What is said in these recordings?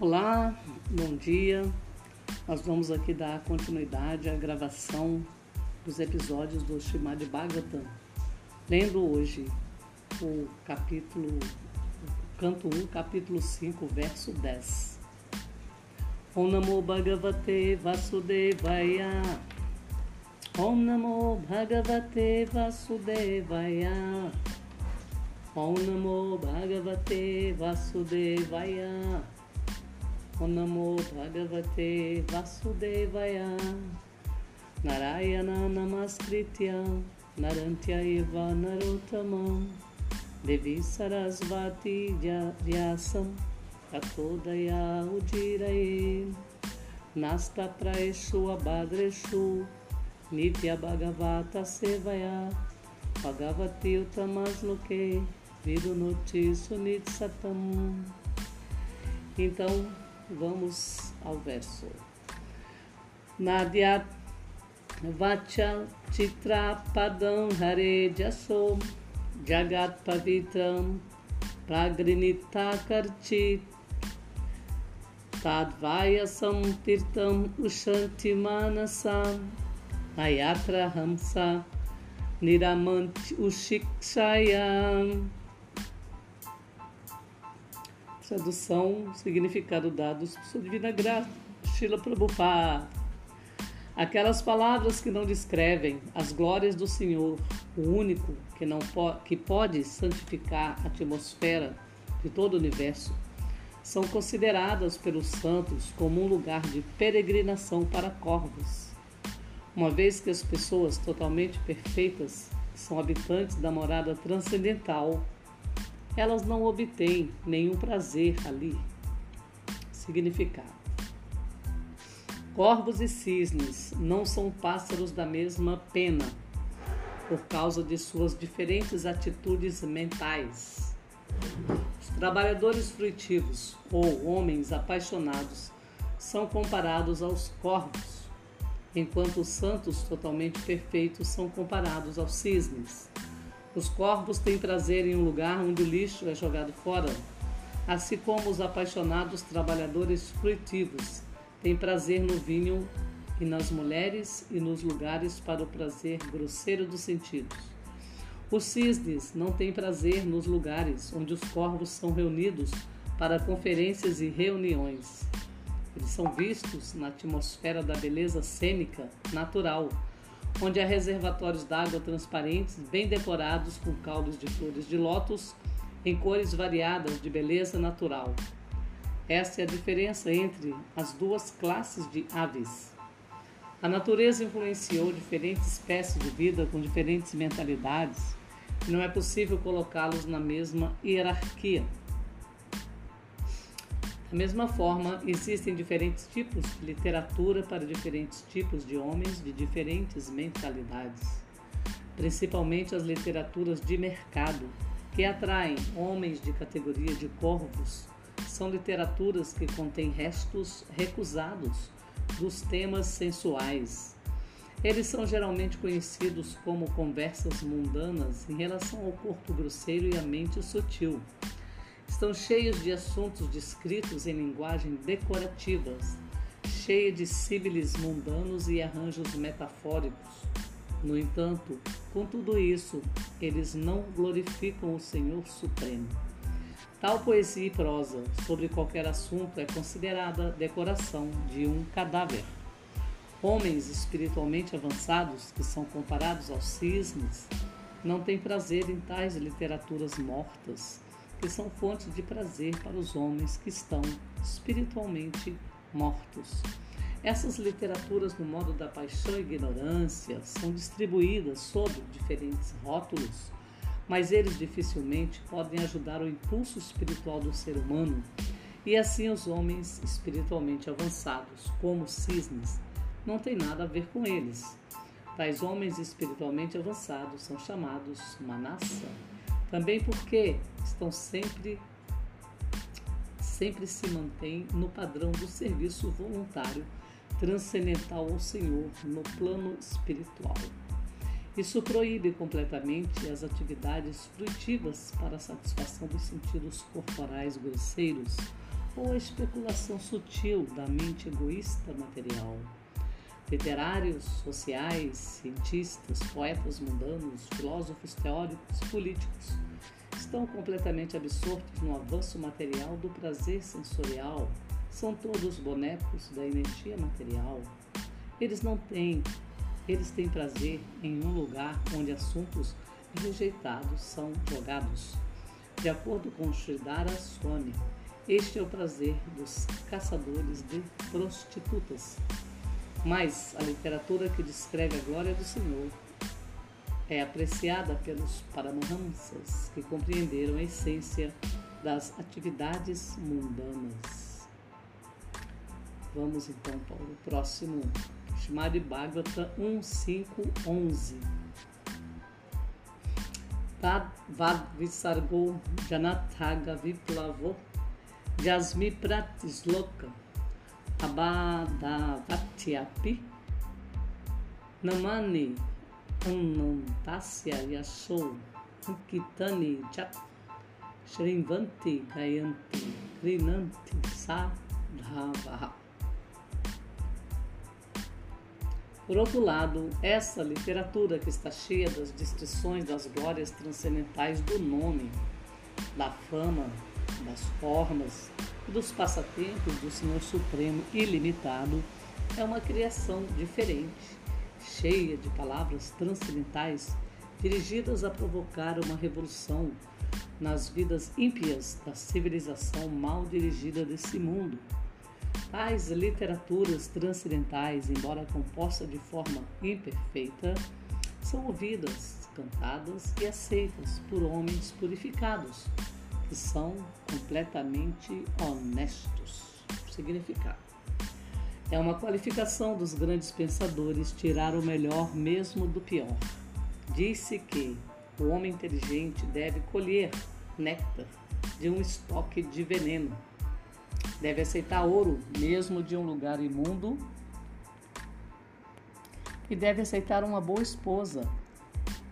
Olá, bom dia. Nós vamos aqui dar continuidade à gravação dos episódios do Shrimad Bhagavatam, lendo hoje o capítulo, o canto 1, capítulo 5, verso 10. Om Namo Bhagavate Vasudevaya Om Namo Bhagavate Vasudevaya Om Namo Bhagavate Vasudevaya Om Namo Bhagavate Vasudevaya. Narayana Namaskritya Narantya Eva Narottamam Devi Sarasvati Vyasam Ujiraye. Nasta Praeshu Abhadreshu Nitya Bhagavata Sevaya. Bhagavati Utamasloke Vidunoti Sunit Satam. Então, vamos ao verso. Nadia Vacha Chitra Padam Hare Jaso Jagat Pavitram Pragrinita Karchit Tadvaya Samtirtam Ushanti Manasam Ayatra Hamsa Niramanti Ushikshayam Tradução, significado dados por sua divina graça, Shila Prabhupada. Aquelas palavras que não descrevem as glórias do Senhor, o único que, não po que pode santificar a atmosfera de todo o universo, são consideradas pelos santos como um lugar de peregrinação para corvos. Uma vez que as pessoas totalmente perfeitas, são habitantes da morada transcendental, elas não obtêm nenhum prazer ali. Significado: Corvos e cisnes não são pássaros da mesma pena por causa de suas diferentes atitudes mentais. Os trabalhadores fruitivos ou homens apaixonados são comparados aos corvos, enquanto os santos totalmente perfeitos são comparados aos cisnes. Os corvos têm prazer em um lugar onde o lixo é jogado fora, assim como os apaixonados trabalhadores fruitivos têm prazer no vinho e nas mulheres e nos lugares para o prazer grosseiro dos sentidos. Os cisnes não têm prazer nos lugares onde os corvos são reunidos para conferências e reuniões. Eles são vistos na atmosfera da beleza cênica natural onde há reservatórios d'água transparentes, bem decorados com caules de flores de lótus em cores variadas de beleza natural. Essa é a diferença entre as duas classes de aves. A natureza influenciou diferentes espécies de vida com diferentes mentalidades e não é possível colocá-los na mesma hierarquia. Da mesma forma, existem diferentes tipos de literatura para diferentes tipos de homens de diferentes mentalidades, principalmente as literaturas de mercado, que atraem homens de categoria de corvos. São literaturas que contêm restos recusados dos temas sensuais. Eles são geralmente conhecidos como conversas mundanas em relação ao corpo grosseiro e à mente sutil estão cheios de assuntos descritos em linguagem decorativas, cheia de símiles mundanos e arranjos metafóricos. No entanto, com tudo isso, eles não glorificam o Senhor Supremo. Tal poesia e prosa sobre qualquer assunto é considerada decoração de um cadáver. Homens espiritualmente avançados, que são comparados aos cisnes, não têm prazer em tais literaturas mortas que são fontes de prazer para os homens que estão espiritualmente mortos. Essas literaturas, no modo da paixão e ignorância, são distribuídas sob diferentes rótulos, mas eles dificilmente podem ajudar o impulso espiritual do ser humano e assim os homens espiritualmente avançados, como cisnes, não tem nada a ver com eles. Tais homens espiritualmente avançados são chamados manassa também porque estão sempre sempre se mantêm no padrão do serviço voluntário transcendental ao Senhor no plano espiritual. Isso proíbe completamente as atividades fruitivas para a satisfação dos sentidos corporais grosseiros ou a especulação sutil da mente egoísta material. Literários, sociais, cientistas, poetas mundanos, filósofos teóricos, políticos estão completamente absortos no avanço material do prazer sensorial. São todos bonecos da energia material. Eles não têm, eles têm prazer em um lugar onde assuntos rejeitados são jogados. De acordo com Sridhara Swami, este é o prazer dos caçadores de prostitutas. Mas a literatura que descreve a glória do Senhor é apreciada pelos paramahamsas que compreenderam a essência das atividades mundanas. Vamos então para o próximo Shrimad Bhagavata 1511. Tad vad visargo janathaga viplavo jasmi pratisloka abadavatyapi namani anantasya yasho ankitani chat shrivanti gayanti krinanti sadhavaha. Por outro lado, essa literatura que está cheia das descrições das glórias transcendentais do nome, da fama, das formas dos passatempos do Senhor Supremo ilimitado, é uma criação diferente, cheia de palavras transcendentais dirigidas a provocar uma revolução nas vidas ímpias da civilização mal dirigida desse mundo. Tais literaturas transcendentais, embora compostas de forma imperfeita, são ouvidas, cantadas e aceitas por homens purificados, são completamente honestos. Significado. É uma qualificação dos grandes pensadores tirar o melhor mesmo do pior. Disse que o homem inteligente deve colher néctar de um estoque de veneno Deve aceitar ouro, mesmo de um lugar imundo. E deve aceitar uma boa esposa,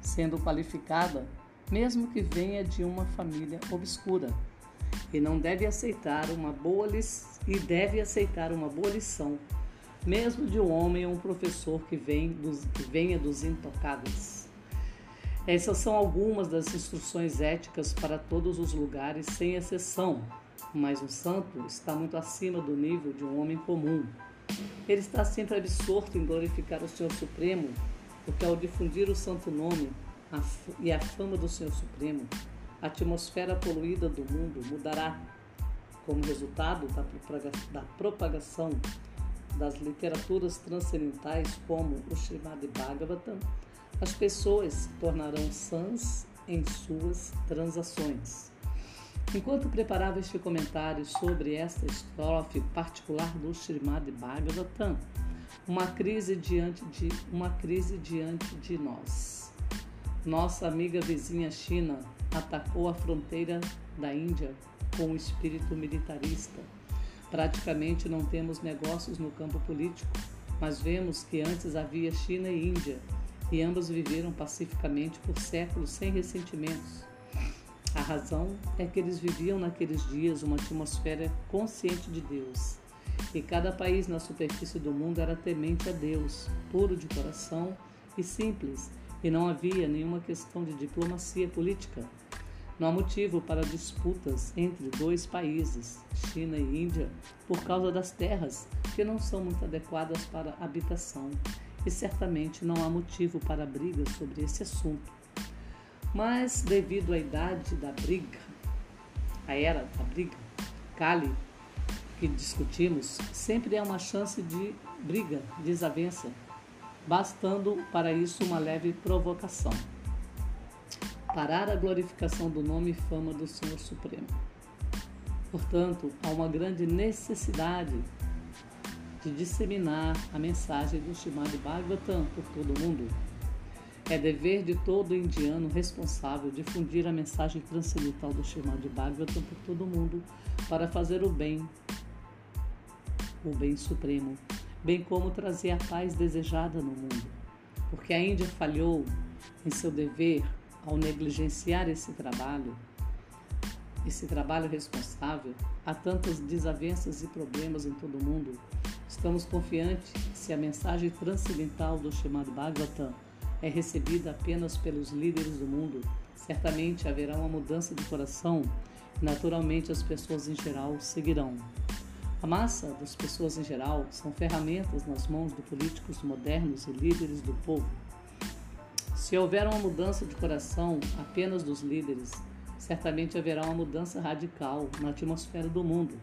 sendo qualificada, mesmo que venha de uma família obscura. E não deve aceitar uma boa e deve aceitar uma boa lição, mesmo de um homem ou um professor que, vem dos, que venha dos intocáveis. Essas são algumas das instruções éticas para todos os lugares, sem exceção mas o santo está muito acima do nível de um homem comum. Ele está sempre absorto em glorificar o Senhor Supremo, porque ao difundir o santo nome e a fama do Senhor Supremo, a atmosfera poluída do mundo mudará. Como resultado da propagação das literaturas transcendentais como o Srimad Bhagavatam, as pessoas se tornarão sãs em suas transações. Enquanto preparava este comentário sobre esta estrofe particular do Srimad Bhagavatam, uma crise diante de uma crise diante de nós. Nossa amiga vizinha China atacou a fronteira da Índia com um espírito militarista. Praticamente não temos negócios no campo político, mas vemos que antes havia China e Índia, e ambas viveram pacificamente por séculos sem ressentimentos. A razão é que eles viviam naqueles dias uma atmosfera consciente de Deus. E cada país na superfície do mundo era temente a Deus, puro de coração e simples, e não havia nenhuma questão de diplomacia política. Não há motivo para disputas entre dois países, China e Índia, por causa das terras, que não são muito adequadas para habitação, e certamente não há motivo para brigas sobre esse assunto. Mas devido à idade da briga, a era da briga, Kali, que discutimos, sempre é uma chance de briga, desavença, bastando para isso uma leve provocação. Parar a glorificação do nome e fama do Senhor Supremo. Portanto, há uma grande necessidade de disseminar a mensagem do Shimad Bhagavatam por todo o mundo é dever de todo indiano responsável difundir a mensagem transcendental do Srimad Bhagavatam por todo o mundo para fazer o bem, o bem supremo, bem como trazer a paz desejada no mundo. Porque a Índia falhou em seu dever ao negligenciar esse trabalho, esse trabalho responsável, há tantas desavenças e problemas em todo o mundo. Estamos confiantes que se a mensagem transcendental do chamado Bhagavatam é recebida apenas pelos líderes do mundo, certamente haverá uma mudança de coração e naturalmente as pessoas em geral seguirão. A massa das pessoas em geral são ferramentas nas mãos de políticos modernos e líderes do povo. Se houver uma mudança de coração apenas dos líderes, certamente haverá uma mudança radical na atmosfera do mundo.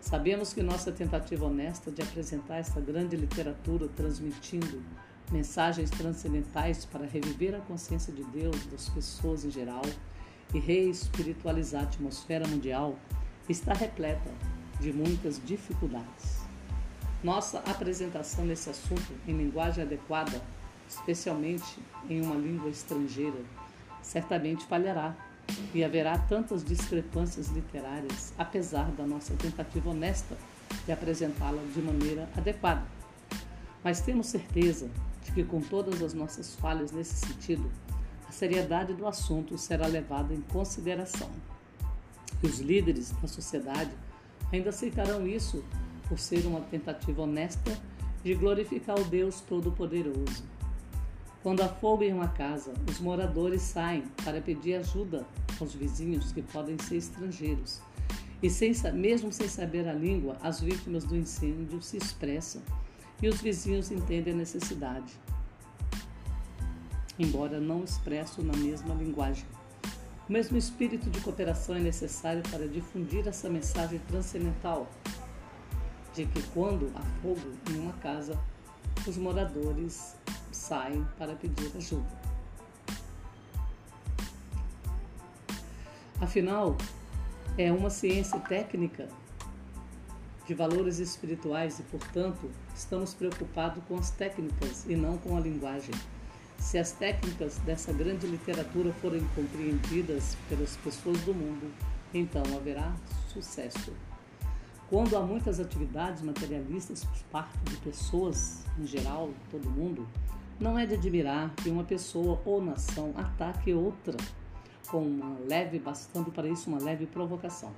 Sabemos que nossa tentativa honesta de apresentar esta grande literatura transmitindo mensagens transcendentais para reviver a consciência de Deus das pessoas em geral e reespiritualizar a atmosfera mundial está repleta de muitas dificuldades. Nossa apresentação nesse assunto em linguagem adequada, especialmente em uma língua estrangeira, certamente falhará e haverá tantas discrepâncias literárias, apesar da nossa tentativa honesta de apresentá-la de maneira adequada. Mas temos certeza de que, com todas as nossas falhas nesse sentido, a seriedade do assunto será levada em consideração. E os líderes da sociedade ainda aceitarão isso por ser uma tentativa honesta de glorificar o Deus Todo-Poderoso. Quando há fogo em uma casa, os moradores saem para pedir ajuda aos vizinhos que podem ser estrangeiros. E sem, mesmo sem saber a língua, as vítimas do incêndio se expressam e os vizinhos entendem a necessidade, embora não expresso na mesma linguagem. O mesmo espírito de cooperação é necessário para difundir essa mensagem transcendental de que quando há fogo em uma casa, os moradores saem para pedir ajuda. Afinal, é uma ciência técnica de valores espirituais e, portanto, estamos preocupados com as técnicas e não com a linguagem. Se as técnicas dessa grande literatura forem compreendidas pelas pessoas do mundo, então haverá sucesso. Quando há muitas atividades materialistas por parte de pessoas em geral, todo mundo, não é de admirar que uma pessoa ou nação ataque outra com uma leve, bastando para isso uma leve provocação.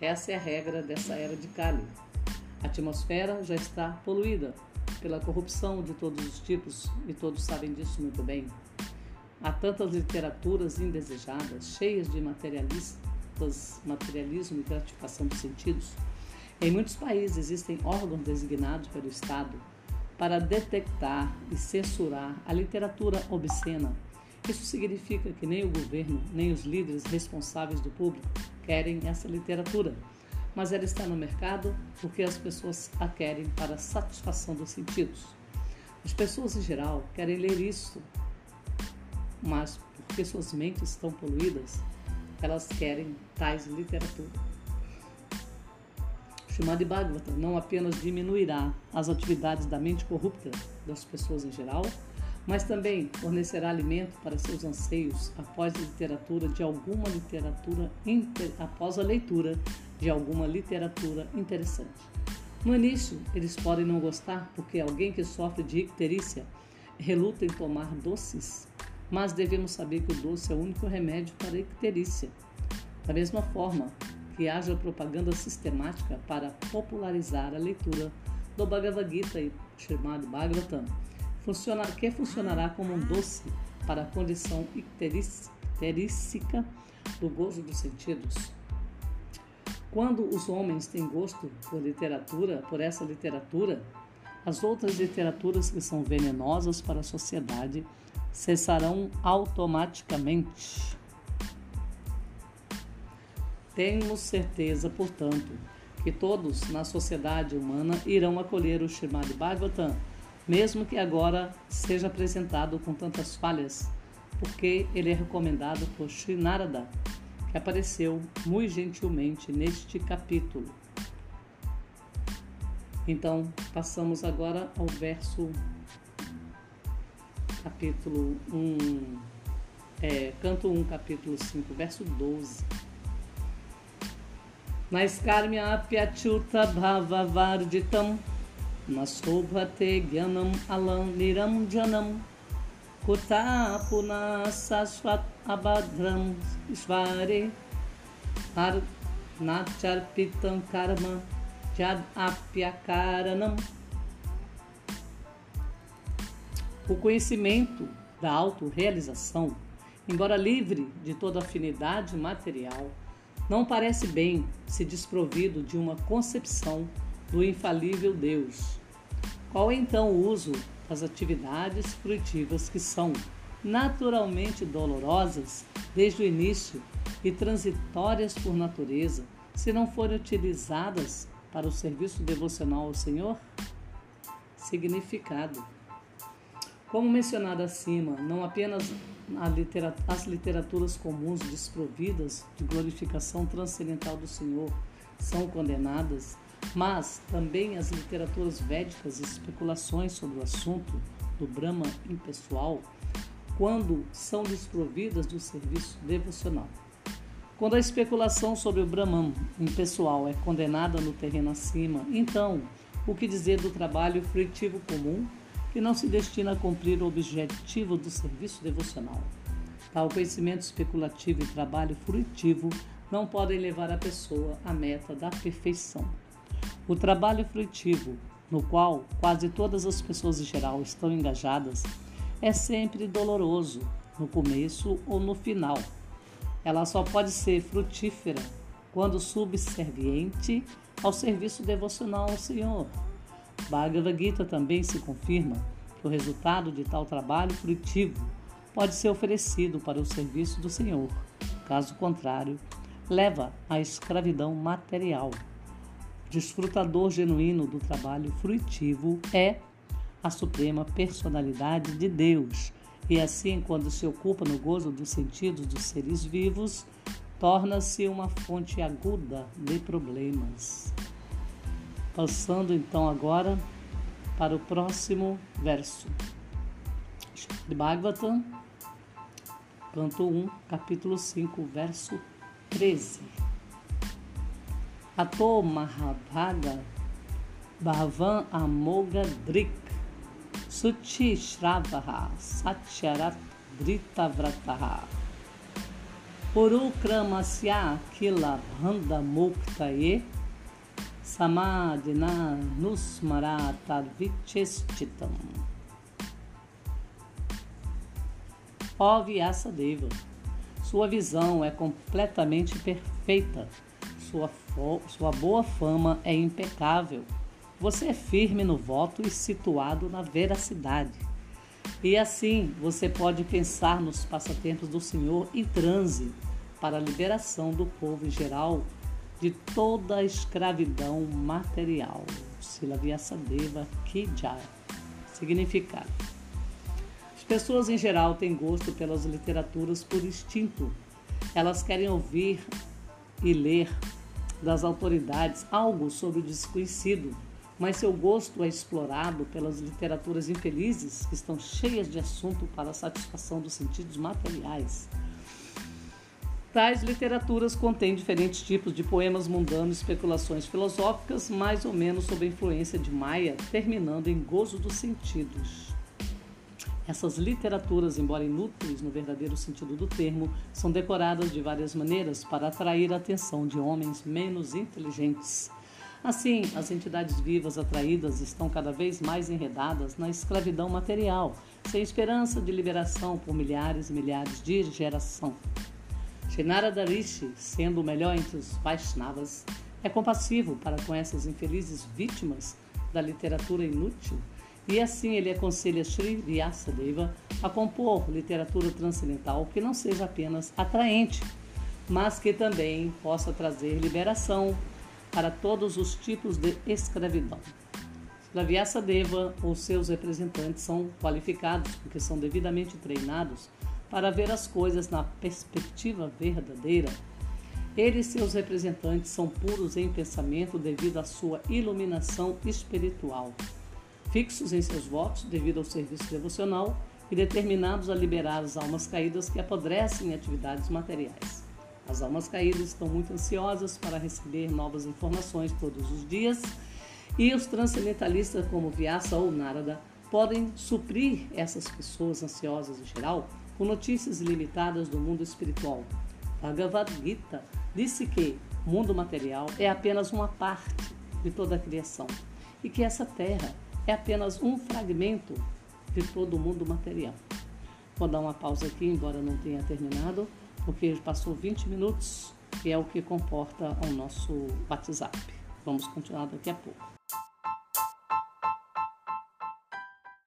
Essa é a regra dessa era de Kali. A atmosfera já está poluída pela corrupção de todos os tipos e todos sabem disso muito bem. Há tantas literaturas indesejadas, cheias de materialistas, materialismo e gratificação dos sentidos. Em muitos países existem órgãos designados pelo Estado para detectar e censurar a literatura obscena isso significa que nem o governo, nem os líderes responsáveis do público querem essa literatura, mas ela está no mercado porque as pessoas a querem para satisfação dos sentidos. As pessoas em geral querem ler isso, mas porque suas mentes estão poluídas, elas querem tais literatura. Chamado de Bhagavata não apenas diminuirá as atividades da mente corrupta das pessoas em geral, mas também fornecerá alimento para seus anseios após a literatura de alguma literatura após a leitura de alguma literatura interessante. No início, eles podem não gostar porque alguém que sofre de icterícia reluta em tomar doces, mas devemos saber que o doce é o único remédio para a icterícia. Da mesma forma que haja propaganda sistemática para popularizar a leitura do Bhagavad Gita chamado Bhagavatam, que funcionará como um doce para a condição icterística do gozo dos sentidos. Quando os homens têm gosto por literatura, por essa literatura, as outras literaturas que são venenosas para a sociedade cessarão automaticamente. Temos certeza, portanto, que todos na sociedade humana irão acolher o Srimad Bhagavatam mesmo que agora seja apresentado com tantas falhas, porque ele é recomendado por Sri Narada, apareceu muito gentilmente neste capítulo. Então, passamos agora ao verso, capítulo 1, é, canto 1, capítulo 5, verso 12. Naiskarmya apyachuta bhavavarditam Nasubhate Gyanam Alam Niram Janam Puna Sasvat Abadram Svare Nacharpitam Karma Apyakaranam. O conhecimento da autorrealização, embora livre de toda afinidade material, não parece bem se desprovido de uma concepção do infalível Deus. Qual é então o uso das atividades fruitivas que são naturalmente dolorosas desde o início e transitórias por natureza, se não forem utilizadas para o serviço devocional ao Senhor? Significado. Como mencionado acima, não apenas as literaturas comuns desprovidas de glorificação transcendental do Senhor são condenadas, mas também as literaturas védicas e especulações sobre o assunto do Brahma impessoal, quando são desprovidas do serviço devocional. Quando a especulação sobre o Brahman impessoal é condenada no terreno acima, então, o que dizer do trabalho fruitivo comum que não se destina a cumprir o objetivo do serviço devocional? Tal conhecimento especulativo e trabalho fruitivo não podem levar a pessoa à meta da perfeição. O trabalho fruitivo, no qual quase todas as pessoas em geral estão engajadas, é sempre doloroso, no começo ou no final. Ela só pode ser frutífera quando subserviente ao serviço devocional ao Senhor. Bhagavad Gita também se confirma que o resultado de tal trabalho frutivo pode ser oferecido para o serviço do Senhor. Caso contrário, leva à escravidão material desfrutador genuíno do trabalho fruitivo é a suprema personalidade de Deus. E assim, quando se ocupa no gozo dos sentidos dos seres vivos, torna-se uma fonte aguda de problemas. Passando então agora para o próximo verso. De Bhagavatam, canto 1, capítulo 5, verso 13. Ato Mahabhaga Bhavan Amoga Drik Suchi Shravaha Satyarat Vrataha Purukramasya Kila Bhanda Muktaye Samadina Nusmarata Vichestitam Ó Vyasadeva, sua visão é completamente perfeita sua, sua boa fama é impecável. Você é firme no voto e situado na veracidade. E assim você pode pensar nos passatempos do Senhor em transe para a liberação do povo em geral de toda a escravidão material. Sila Vyasadeva Kijaya. Significado. As pessoas em geral têm gosto pelas literaturas por instinto. Elas querem ouvir e ler das autoridades algo sobre o desconhecido, mas seu gosto é explorado pelas literaturas infelizes que estão cheias de assunto para a satisfação dos sentidos materiais. Tais literaturas contêm diferentes tipos de poemas mundanos, especulações filosóficas, mais ou menos sob a influência de Maia, terminando em gozo dos sentidos. Essas literaturas, embora inúteis no verdadeiro sentido do termo, são decoradas de várias maneiras para atrair a atenção de homens menos inteligentes. Assim, as entidades vivas atraídas estão cada vez mais enredadas na escravidão material, sem esperança de liberação por milhares e milhares de geração. Shinarada Rishi, sendo o melhor entre os Vaishnavas, é compassivo para com essas infelizes vítimas da literatura inútil e assim ele aconselha Sri Vyasadeva a compor literatura transcendental que não seja apenas atraente, mas que também possa trazer liberação para todos os tipos de escravidão. Sri Vyasadeva ou seus representantes são qualificados porque são devidamente treinados para ver as coisas na perspectiva verdadeira. Ele e seus representantes são puros em pensamento devido à sua iluminação espiritual fixos em seus votos devido ao serviço devocional e determinados a liberar as almas caídas que apodrecem em atividades materiais. As almas caídas estão muito ansiosas para receber novas informações todos os dias e os transcendentalistas, como Vyasa ou Narada, podem suprir essas pessoas ansiosas em geral com notícias ilimitadas do mundo espiritual. Bhagavad Gita, disse que o mundo material é apenas uma parte de toda a criação e que essa terra é apenas um fragmento de todo o mundo material. Vou dar uma pausa aqui, embora não tenha terminado, porque passou 20 minutos, que é o que comporta o nosso WhatsApp. Vamos continuar daqui a pouco.